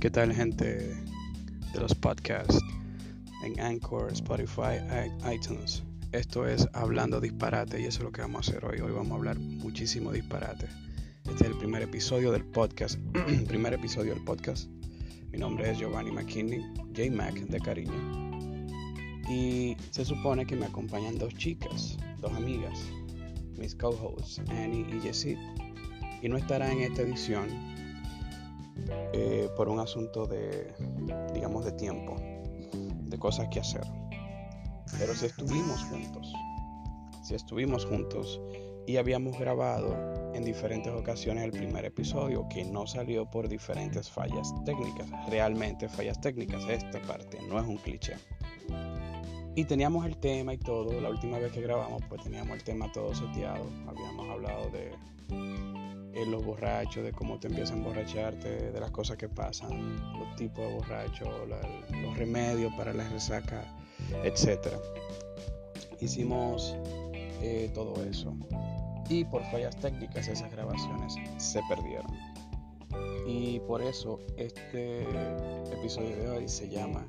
¿Qué tal gente de los podcasts en Anchor, Spotify, iTunes? Esto es Hablando Disparate y eso es lo que vamos a hacer hoy. Hoy vamos a hablar muchísimo disparate. Este es el primer episodio del podcast. primer episodio del podcast. Mi nombre es Giovanni McKinney, J-Mac de cariño. Y se supone que me acompañan dos chicas, dos amigas, mis co-hosts, Annie y Jessie. Y no estará en esta edición eh, por un asunto de, digamos, de tiempo, de cosas que hacer. Pero si estuvimos juntos, si estuvimos juntos y habíamos grabado en diferentes ocasiones el primer episodio que no salió por diferentes fallas técnicas, realmente fallas técnicas, esta parte no es un cliché. Y teníamos el tema y todo, la última vez que grabamos pues teníamos el tema todo seteado, habíamos hablado de los borrachos, de cómo te empiezas a emborracharte, de las cosas que pasan, los tipos de borrachos, los remedios para la resaca, etc. Hicimos eh, todo eso. Y por fallas técnicas esas grabaciones se perdieron. Y por eso este episodio de hoy se llama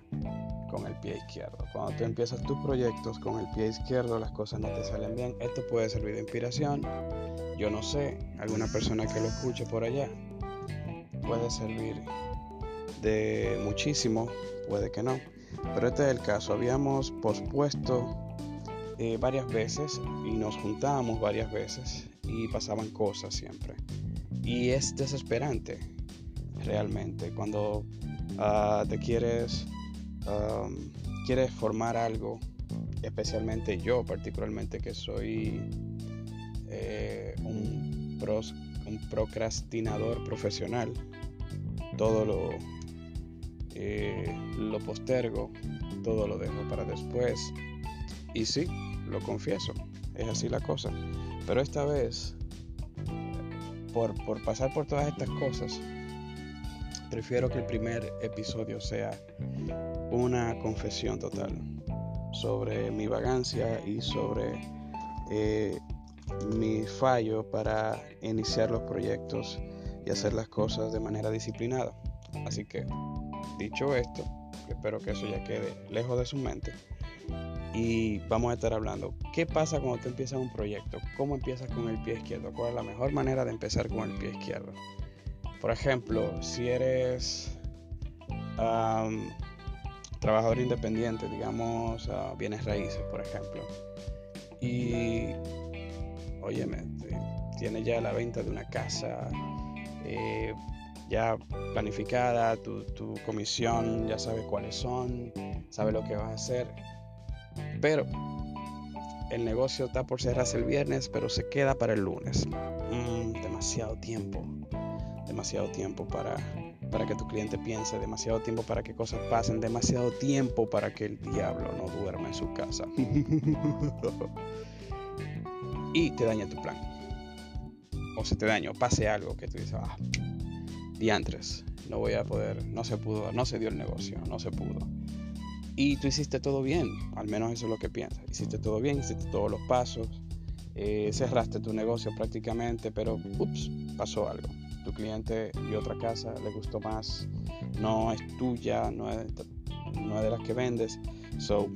con el pie izquierdo. Cuando tú empiezas tus proyectos con el pie izquierdo, las cosas no te salen bien. Esto puede servir de inspiración. Yo no sé, alguna persona que lo escuche por allá puede servir de muchísimo, puede que no. Pero este es el caso. Habíamos pospuesto eh, varias veces y nos juntábamos varias veces y pasaban cosas siempre. Y es desesperante realmente cuando uh, te quieres quieres formar algo, especialmente yo particularmente que soy eh, un, procrastinador profesional, todo lo, eh, lo postergo, todo lo dejo para después. Y sí, lo confieso, es así la cosa. Pero esta vez, por, por pasar por todas estas cosas, prefiero que el primer episodio sea una confesión total sobre mi vagancia y sobre eh, mi fallo para iniciar los proyectos y hacer las cosas de manera disciplinada. Así que, dicho esto, espero que eso ya quede lejos de su mente. Y vamos a estar hablando, ¿qué pasa cuando tú empiezas un proyecto? ¿Cómo empiezas con el pie izquierdo? ¿Cuál es la mejor manera de empezar con el pie izquierdo? Por ejemplo, si eres trabajador independiente, digamos bienes raíces, por ejemplo, y, óyeme, tienes ya la venta de una casa eh, ya planificada, tu, tu comisión, ya sabes cuáles son, sabes lo que vas a hacer, pero el negocio está por cerrarse el viernes, pero se queda para el lunes. Mm, demasiado tiempo demasiado tiempo para, para que tu cliente piense, demasiado tiempo para que cosas pasen, demasiado tiempo para que el diablo no duerma en su casa. y te daña tu plan. O se te daña, o pase algo que tú dices, ah, diantres, no voy a poder, no se pudo, no se dio el negocio, no se pudo. Y tú hiciste todo bien, al menos eso es lo que piensas. Hiciste todo bien, hiciste todos los pasos, eh, cerraste tu negocio prácticamente, pero ups, pasó algo tu cliente y otra casa, le gustó más, no es tuya, no es, no es de las que vendes, so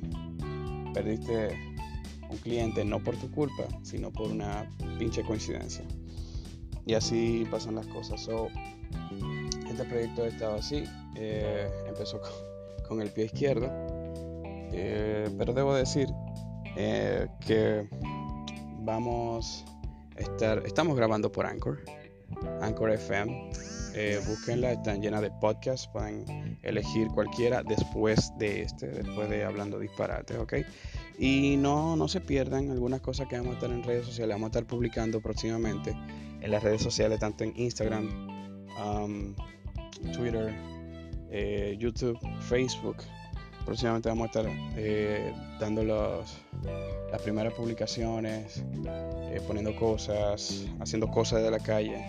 perdiste un cliente no por tu culpa, sino por una pinche coincidencia. Y así pasan las cosas. So, este proyecto ha estado así, eh, empezó con, el pie izquierdo, eh, pero debo decir eh, que vamos a estar, estamos grabando por Anchor. Anchor FM. Eh, búsquenla, están llenas de podcasts. Pueden elegir cualquiera después de este, después de Hablando Disparates, ¿ok? Y no, no se pierdan algunas cosas que vamos a estar en redes sociales. Vamos a estar publicando próximamente en las redes sociales, tanto en Instagram, um, Twitter, eh, YouTube, Facebook. Próximamente vamos a estar eh, dando los, las primeras publicaciones, eh, poniendo cosas, haciendo cosas de la calle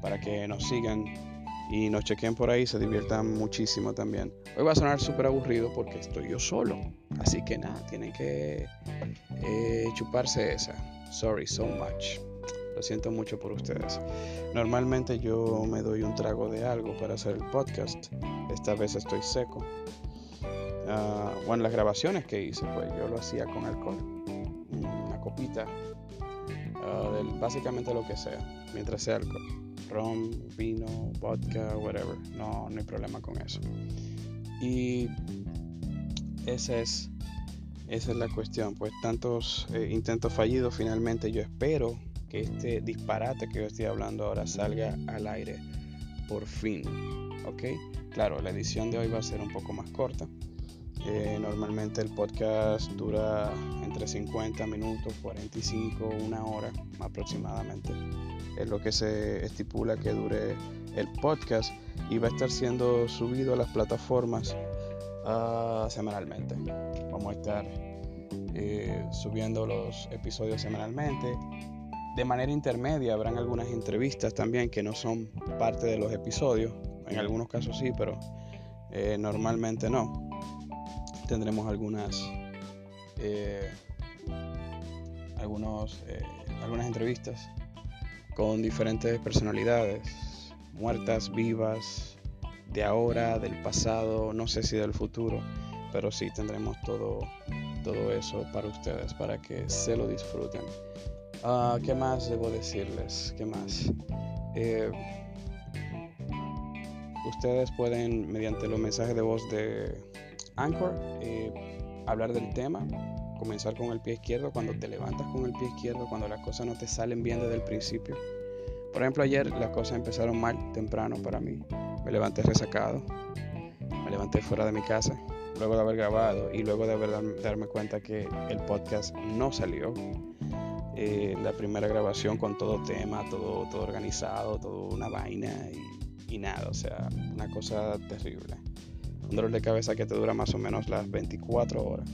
para que nos sigan y nos chequen por ahí, se diviertan muchísimo también. Hoy va a sonar súper aburrido porque estoy yo solo, así que nada, tienen que eh, chuparse esa. Sorry so much. Lo siento mucho por ustedes. Normalmente yo me doy un trago de algo para hacer el podcast. Esta vez estoy seco. Ah, bueno, las grabaciones que hice, pues yo lo hacía con alcohol. Una copita. Uh, básicamente lo que sea. Mientras sea alcohol. Ron, vino, vodka, whatever. No, no hay problema con eso. Y esa es, esa es la cuestión. Pues tantos eh, intentos fallidos, finalmente yo espero que este disparate que yo estoy hablando ahora salga al aire. Por fin. ¿Ok? Claro, la edición de hoy va a ser un poco más corta. Eh, normalmente el podcast dura entre 50 minutos, 45, una hora aproximadamente. Es lo que se estipula que dure el podcast y va a estar siendo subido a las plataformas uh, semanalmente. Vamos a estar eh, subiendo los episodios semanalmente. De manera intermedia habrán algunas entrevistas también que no son parte de los episodios. En algunos casos sí, pero eh, normalmente no. Tendremos algunas eh, algunos, algunas entrevistas con diferentes personalidades, muertas, vivas, de ahora, del pasado, no sé si del futuro, pero sí tendremos todo, todo eso para ustedes, para que se lo disfruten. Uh, ¿Qué más debo decirles? ¿Qué más? Eh, ustedes pueden, mediante los mensajes de voz de Anchor, eh, hablar del tema, comenzar con el pie izquierdo, cuando te levantas con el pie izquierdo, cuando las cosas no te salen bien desde el principio. Por ejemplo, ayer las cosas empezaron mal temprano para mí. Me levanté resacado, me levanté fuera de mi casa, luego de haber grabado y luego de haber darme cuenta que el podcast no salió. Eh, la primera grabación con todo tema, todo, todo organizado, todo una vaina y, nada, o sea, una cosa terrible. Un dolor de cabeza que te dura más o menos las 24 horas.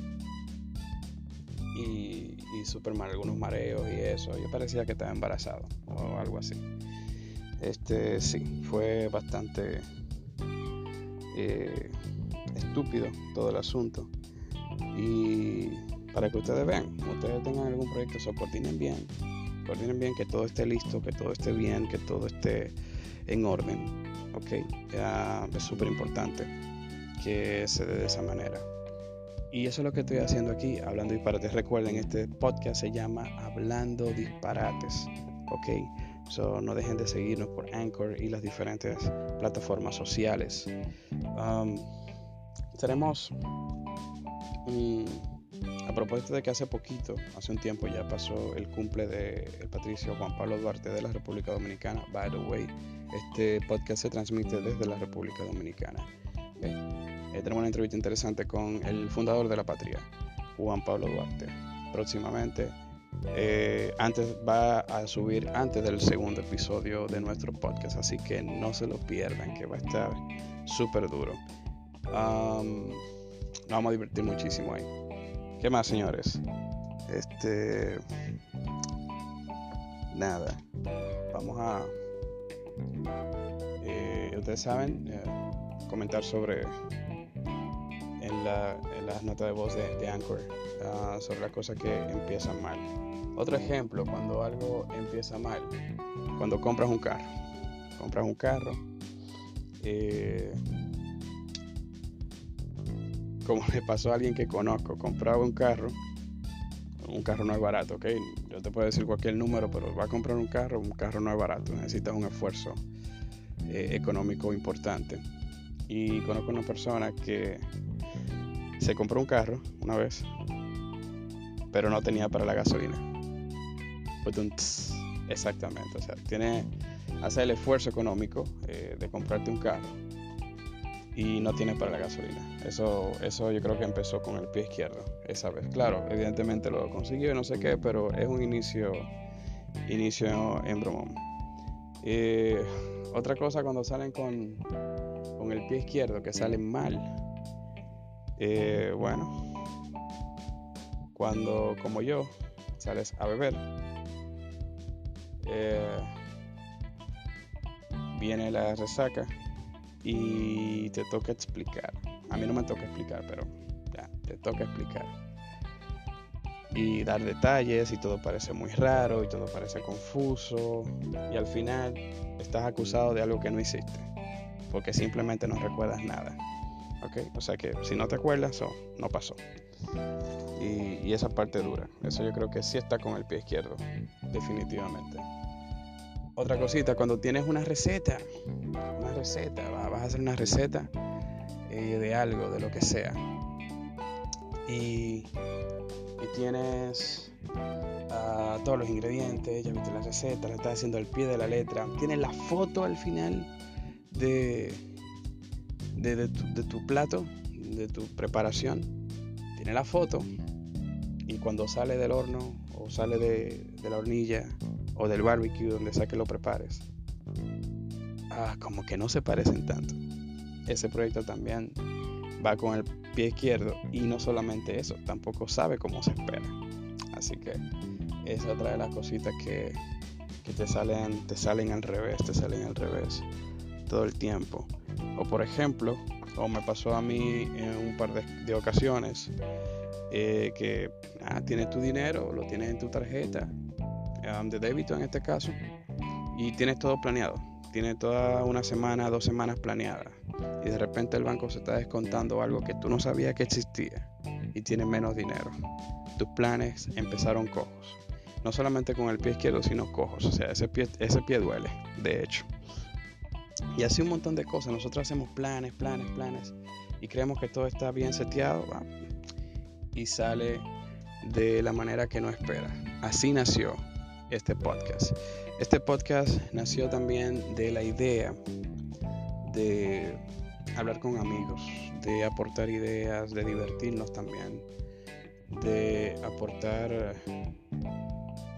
Y, y súper mal, algunos mareos y eso. Yo parecía que estaba embarazado o algo así. Este sí, fue bastante eh, estúpido todo el asunto. Y para que ustedes vean, ustedes tengan algún proyecto, so coordinen bien, coordinen bien que todo esté listo, que todo esté bien, que todo esté en orden. Ok, es súper importante que se dé de esa manera. Y eso es lo que estoy haciendo aquí, hablando disparates. Recuerden, este podcast se llama Hablando Disparates. Ok, So, no dejen de seguirnos por Anchor y las diferentes plataformas sociales. Um, tenemos, mm, a propósito de que hace poquito, hace un tiempo ya pasó el cumple de el patricio Juan Pablo Duarte de la República Dominicana. By the way, este podcast se transmite desde la República Dominicana. Eh, tenemos una entrevista interesante con el fundador de la patria, Juan Pablo Duarte. Próximamente eh, antes va a subir antes del segundo episodio de nuestro podcast, así que no se lo pierdan, que va a estar súper duro. nos vamos a divertir muchísimo ahí. ¿Qué más, señores? Este. Nada. Vamos a. Eh, ustedes saben, comentar sobre. En, la, en las notas de voz de, Anchor Ah, sobre las cosas que empiezan mal. Otro ejemplo, cuando algo empieza mal, cuando compras un carro, compras un carro, eh, como le pasó a alguien que conozco, compraba un carro, un carro no es barato, ¿ok? Yo te puedo decir cualquier número, pero va a comprar un carro, un carro no es barato, necesitas un esfuerzo eh, económico importante. Y conozco una persona que se compró un carro una vez pero no tenía para la gasolina. Exactamente, o sea, tiene, hace el esfuerzo económico eh, de comprarte un carro y no tiene para la gasolina. Eso, eso yo creo que empezó con el pie izquierdo esa vez. Claro, evidentemente lo consiguió y no sé qué, pero es un inicio, inicio en bromón. Eh, otra cosa cuando salen con, con el pie izquierdo, que salen mal. Eh, bueno, cuando, como yo, sales a beber, eh, viene la resaca y te toca explicar. A mí no me toca explicar, pero ya, te toca explicar. y dar detalles y todo parece muy raro y todo parece confuso y al final estás acusado de algo que no hiciste porque simplemente no recuerdas nada. ¿Ok? O sea que si no te acuerdas, no pasó. Y, esa parte dura. Eso yo creo que sí está con el pie izquierdo, definitivamente. Otra cosita, cuando tienes una receta, una receta, vas a hacer una receta eh, de algo, de lo que sea. Y, tienes uh, todos los ingredientes, ya viste la receta, la estás haciendo al pie de la letra. Tienes la foto al final de, de, tu, plato, de tu preparación, tiene la foto y cuando sale del horno o sale de, la hornilla o del barbecue donde sea lo prepares, ah, como que no se parecen tanto. Ese proyecto también va con el pie izquierdo y no solamente eso, tampoco sabe cómo se espera. Así que es otra de las cositas que, que te salen, te salen al revés, te salen al revés todo el tiempo. O por ejemplo, o me pasó a mí en un par de, ocasiones, eh, que ah, tienes tu dinero, lo tienes en tu tarjeta um, de débito en este caso, y tienes todo planeado. Tienes toda una semana, dos semanas planeadas. Y de repente el banco se está descontando algo que tú no sabías que existía y tienes menos dinero. Tus planes empezaron cojos. No solamente con el pie izquierdo, sino cojos. O sea, ese pie, ese pie duele, de hecho. Y así un montón de cosas. Nosotros hacemos planes, planes, planes y creemos que todo está bien seteado y sale de la manera que no espera. Así nació este podcast. Este podcast nació también de la idea de hablar con amigos, de aportar ideas, de divertirnos también, de aportar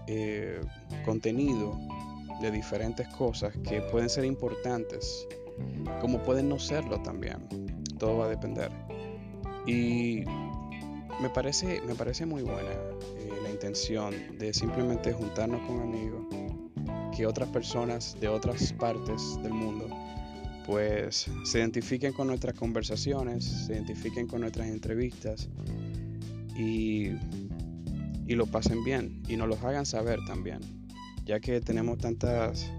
eh, contenido de diferentes cosas que pueden ser importantes, como pueden no serlo también. Todo va a depender. Y me parece, me parece muy buena eh, la intención de simplemente juntarnos con amigos, que otras personas de otras partes del mundo pues se identifiquen con nuestras conversaciones, se identifiquen con nuestras entrevistas y, y lo pasen bien y nos lo hagan saber también ya que tenemos tantas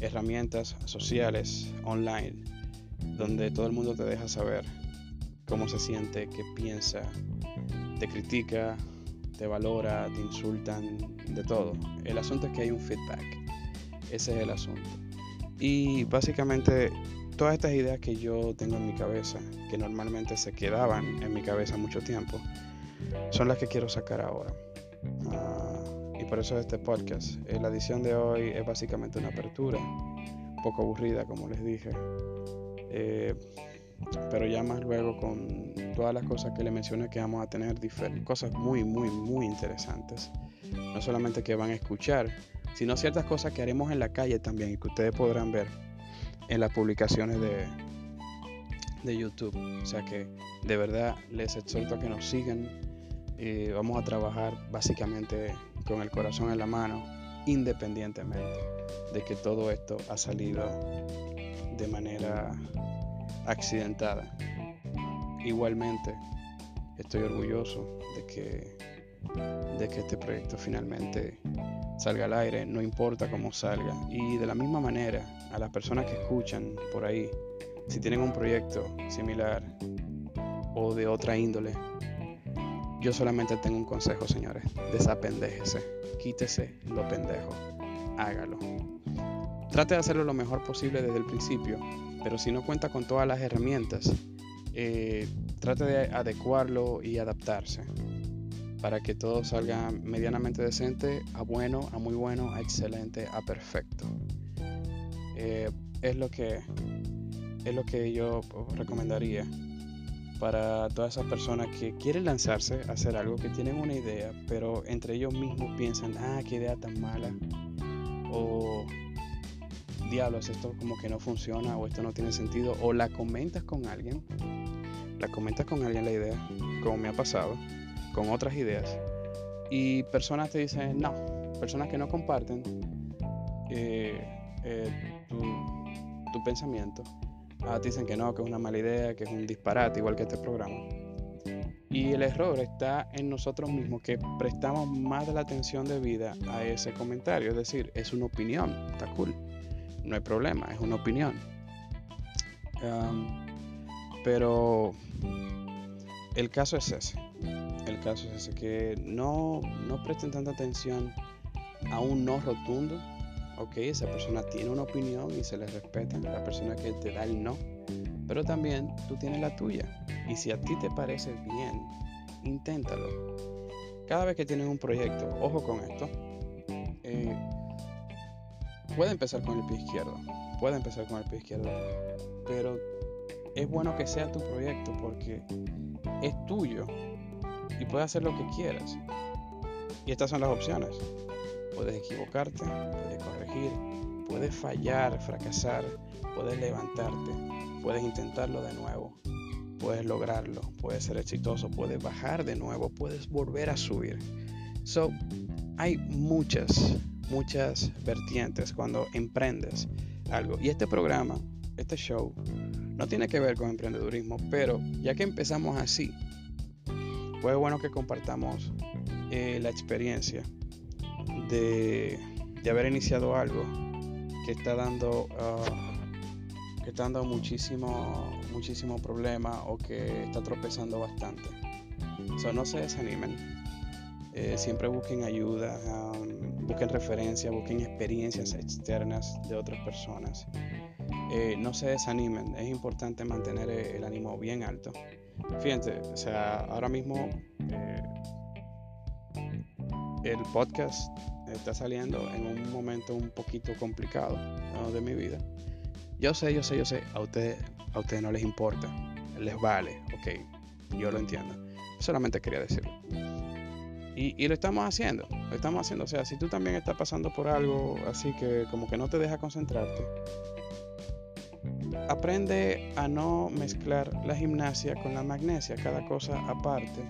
herramientas sociales online donde todo el mundo te deja saber cómo se siente, qué piensa, te critica, te valora, te insultan, de todo. El asunto es que hay un feedback. Ese es el asunto. Y básicamente todas estas ideas que yo tengo en mi cabeza, que normalmente se quedaban en mi cabeza mucho tiempo, son las que quiero sacar ahora. Ah, por eso este podcast. Eh, la edición de hoy es básicamente una apertura, un poco aburrida como les dije, eh, pero ya más luego con todas las cosas que le mencioné que vamos a tener cosas muy, muy, muy interesantes. No solamente que van a escuchar, sino ciertas cosas que haremos en la calle también y que ustedes podrán ver en las publicaciones de, de YouTube. O sea que de verdad les exhorto a que nos sigan. Y vamos a trabajar básicamente con el corazón en la mano, independientemente de que todo esto ha salido de manera accidentada. Igualmente, estoy orgulloso de que, de que este proyecto finalmente salga al aire, no importa cómo salga. Y de la misma manera, a las personas que escuchan por ahí, si tienen un proyecto similar o de otra índole, yo solamente tengo un consejo, señores. Desapendéjese. Quítese lo pendejo. Hágalo. Trate de hacerlo lo mejor posible desde el principio, pero si no cuenta con todas las herramientas, eh, trate de adecuarlo y adaptarse para que todo salga medianamente decente, a bueno, a muy bueno, a excelente, a perfecto. Eh, es lo que es lo que yo recomendaría para todas esas personas que quieren lanzarse a hacer algo, que tienen una idea, pero entre ellos mismos piensan, ah, qué idea tan mala, o diablos, esto como que no funciona, o esto no tiene sentido, o la comentas con alguien, la comentas con alguien la idea, como me ha pasado, con otras ideas, y personas te dicen, no, personas que no comparten eh, eh, tu, tu pensamiento, Ah, dicen que no, que es una mala idea, que es un disparate, igual que este programa. Y el error está en nosotros mismos que prestamos más de la atención debida a ese comentario. Es decir, es una opinión, está cool. No hay problema, es una opinión. pero el caso es ese. El caso es ese, que no, no presten tanta atención a un no rotundo. Ok, esa persona tiene una opinión y se le respeta. La persona que te da el no. Pero también tú tienes la tuya. Y si a ti te parece bien, inténtalo. Cada vez que tienes un proyecto, ojo con esto, eh, puede empezar con el pie izquierdo, puede empezar con el pie izquierdo, pero es bueno que sea tu proyecto porque es tuyo y puedes hacer lo que quieras. Y estas son las opciones. Puedes equivocarte, puedes corregir, puedes fallar, fracasar, puedes levantarte, puedes intentarlo de nuevo puedes lograrlo, puedes ser exitoso, puedes bajar de nuevo, puedes volver a subir. So, hay muchas, muchas vertientes cuando emprendes algo. Y este programa, este show, no tiene que ver con emprendedurismo, pero ya que empezamos así, pues bueno que compartamos eh, la experiencia de, haber iniciado algo que está dando, uh, que está dando muchísimo, muchísimo problema o que está tropezando bastante. So, no se desanimen. Eh, siempre busquen ayuda, um, busquen referencia, busquen experiencias externas de otras personas. Eh, no se desanimen, es importante mantener el ánimo bien alto. Fíjense, o sea, ahora mismo eh, el podcast está saliendo en un momento un poquito complicado de mi vida. Yo sé, yo sé, yo sé, a ustedes a ustedes no les importa, les vale, ok, yo lo entiendo. Solamente quería decirlo. Y, lo estamos haciendo, lo estamos haciendo. O sea, si tú también estás pasando por algo así que como que no te deja concentrarte, aprende a no mezclar la gimnasia con la magnesia, cada cosa aparte.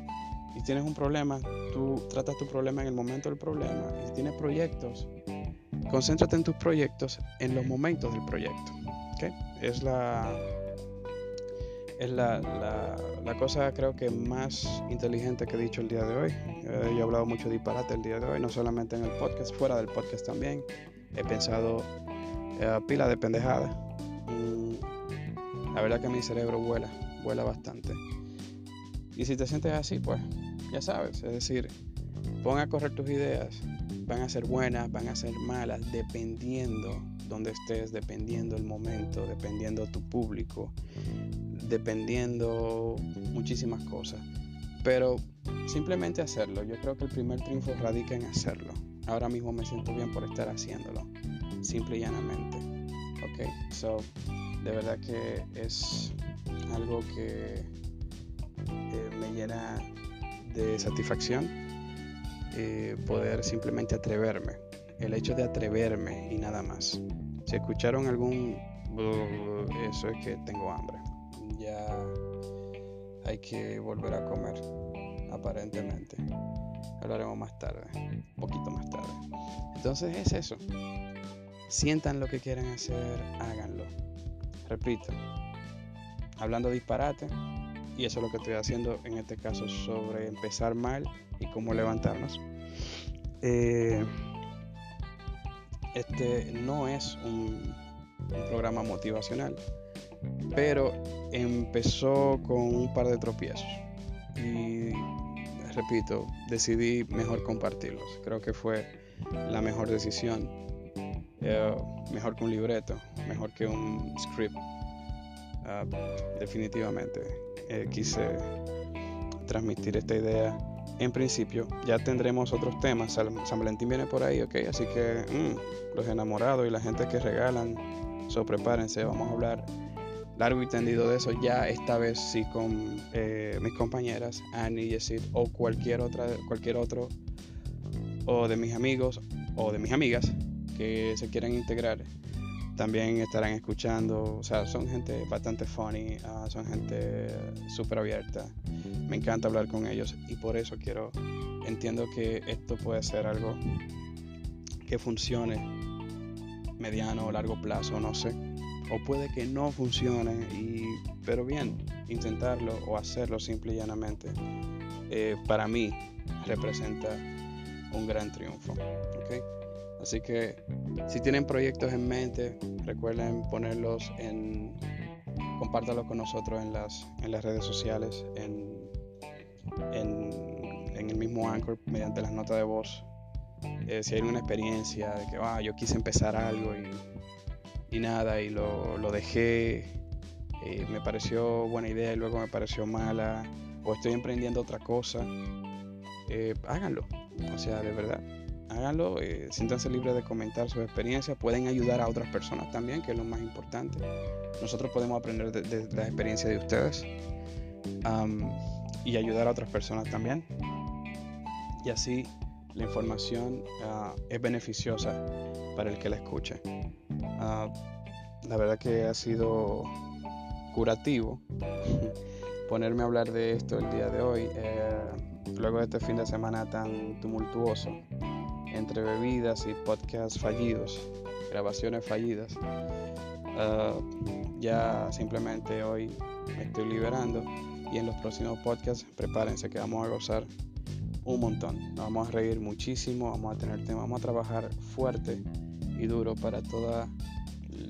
Y tienes un problema, tú tratas tu problema en el momento del problema. Y si tienes proyectos, concéntrate en tus proyectos en los momentos del proyecto. ¿okay? Es la, es la, la, cosa creo que más inteligente que he dicho el día de hoy. Eh, yo he hablado mucho de disparate el día de hoy, no solamente en el podcast, fuera del podcast también. He pensado eh, pila de pendejada. Mm, la verdad que mi cerebro vuela, vuela bastante. Y si te sientes así, pues ya sabes, es decir, pon a correr tus ideas. Van a ser buenas, van a ser malas, dependiendo donde estés, dependiendo el momento, dependiendo tu público, dependiendo muchísimas cosas. Pero simplemente hacerlo. Yo creo que el primer triunfo radica en hacerlo. Ahora mismo me siento bien por estar haciéndolo. Simple y llanamente. Ok, so de verdad que es algo que eh, me llena de satisfacción eh, poder simplemente atreverme. El hecho de atreverme y nada más. Si escucharon algún... eso es que tengo hambre ya hay que volver a comer, aparentemente. Hablaremos más tarde, un poquito más tarde. Entonces es eso. Sientan lo que quieren hacer, háganlo. Repito, hablando disparate, y eso es lo que estoy haciendo en este caso sobre empezar mal y cómo levantarnos. Eh, este no es un programa motivacional pero empezó con un par de tropiezos y repito, decidí mejor compartirlos. Creo que fue la mejor decisión, eh, mejor que un libreto, mejor que un script. Ah, definitivamente eh, quise transmitir esta idea. En principio, ya tendremos otros temas. San, Valentín viene por ahí, ok. Así que mm, los enamorados y la gente que regalan, so prepárense. Vamos a hablar largo y tendido de eso ya esta vez sí con eh, mis compañeras Annie, Yesid o cualquier otra cualquier otro o de mis amigos o de mis amigas que se quieran integrar también estarán escuchando. O sea son gente bastante funny ah, son gente súper abierta. Me encanta hablar con ellos y por eso quiero entiendo que esto puede ser algo que funcione mediano o largo plazo no sé. O puede que no funcione, y, pero bien, intentarlo o hacerlo simple y llanamente eh, para mí representa un gran triunfo. Así que si tienen proyectos en mente, recuerden ponerlos en, compártalos con nosotros en las, en las redes sociales, en, en, el mismo Anchor, mediante las notas de voz. Eh, si hay una experiencia de que ah, yo quise empezar algo y, y nada, y lo, lo dejé, eh, me pareció buena idea y luego me pareció mala, o estoy emprendiendo otra cosa, eh, háganlo. O sea, de verdad, háganlo, eh, siéntanse libres de comentar su experiencia, pueden ayudar a otras personas también, que es lo más importante. Nosotros podemos aprender de, la experiencia de ustedes y ayudar a otras personas también. Y así la información ah, es beneficiosa para el que la escuche. Ah, la verdad que ha sido curativo ponerme a hablar de esto el día de hoy, eh, luego de este fin de semana tan tumultuoso entre bebidas y podcasts fallidos, grabaciones fallidas. Ah, ya simplemente hoy me estoy liberando y en los próximos podcasts prepárense que vamos a gozar un montón. Nos vamos a reír muchísimo, vamos a tener tema, vamos a trabajar fuerte y duro para toda,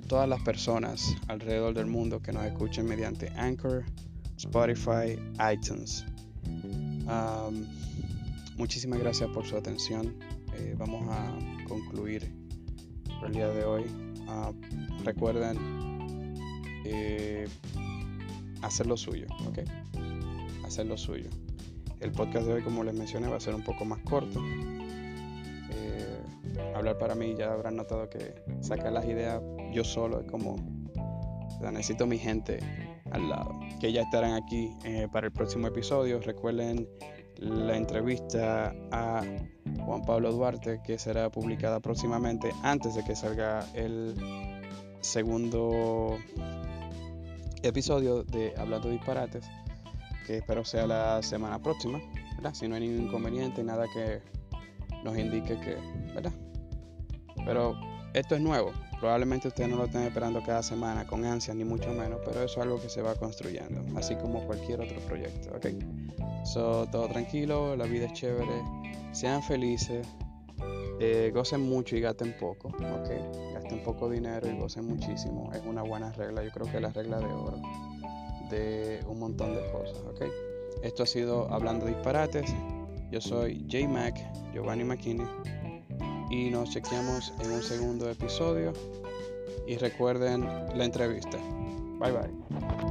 todas las personas alrededor del mundo que nos escuchen mediante Anchor, Spotify, iTunes. muchísimas gracias por su atención. Eh, vamos a concluir el día de hoy. Ah, recuerden eh, hacer lo suyo, ¿ok? Hacer lo suyo. El podcast de hoy, como les mencioné, va a ser un poco más corto. Eh, hablar para mí, ya habrán notado que sacar las ideas yo solo es como, necesito mi gente al lado, que ya estarán aquí para el próximo episodio. Recuerden la entrevista a Juan Pablo Duarte, que será publicada próximamente antes de que salga el segundo episodio de Hablando Disparates, que espero sea la semana próxima, Si no hay ningún inconveniente, nada que nos indique que, ¿verdad? Pero esto es nuevo, probablemente ustedes no lo estén esperando cada semana con ansia, ni mucho menos, pero eso es algo que se va construyendo, así como cualquier otro proyecto, ¿ok? So, todo tranquilo, la vida es chévere, sean felices, eh, gocen mucho y gasten poco, ¿ok? Gasten poco dinero y gocen muchísimo, es una buena regla, yo creo que es la regla de oro de un montón de cosas, ¿ok? Esto ha sido Hablando Disparates, yo soy J Mac, Giovanni McKinney, y nos chequeamos en un segundo episodio y recuerden la entrevista. Bye bye.